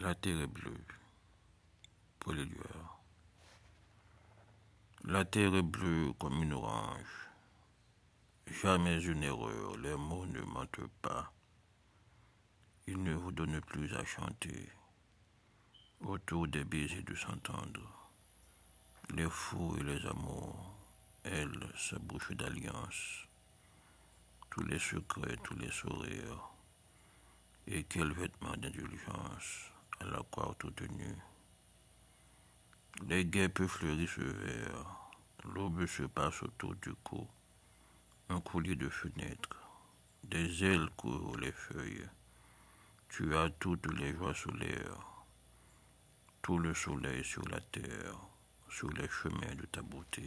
La terre est bleue pour les lueurs. La terre est bleue comme une orange. Jamais une erreur, les mots ne mentent pas. Ils ne vous donnent plus à chanter. Autour des baisers de s'entendre. Les fous et les amours, elles, se bouchent d'alliance. Tous les secrets, tous les sourires. Et quel vêtement d'indulgence la croix toute nue. Les guêpes fleurissent vert, l'aube se passe autour du cou, un coulis de fenêtres, des ailes courent les feuilles. Tu as toutes les joies solaires, tout le soleil sur la terre, sur les chemins de ta beauté.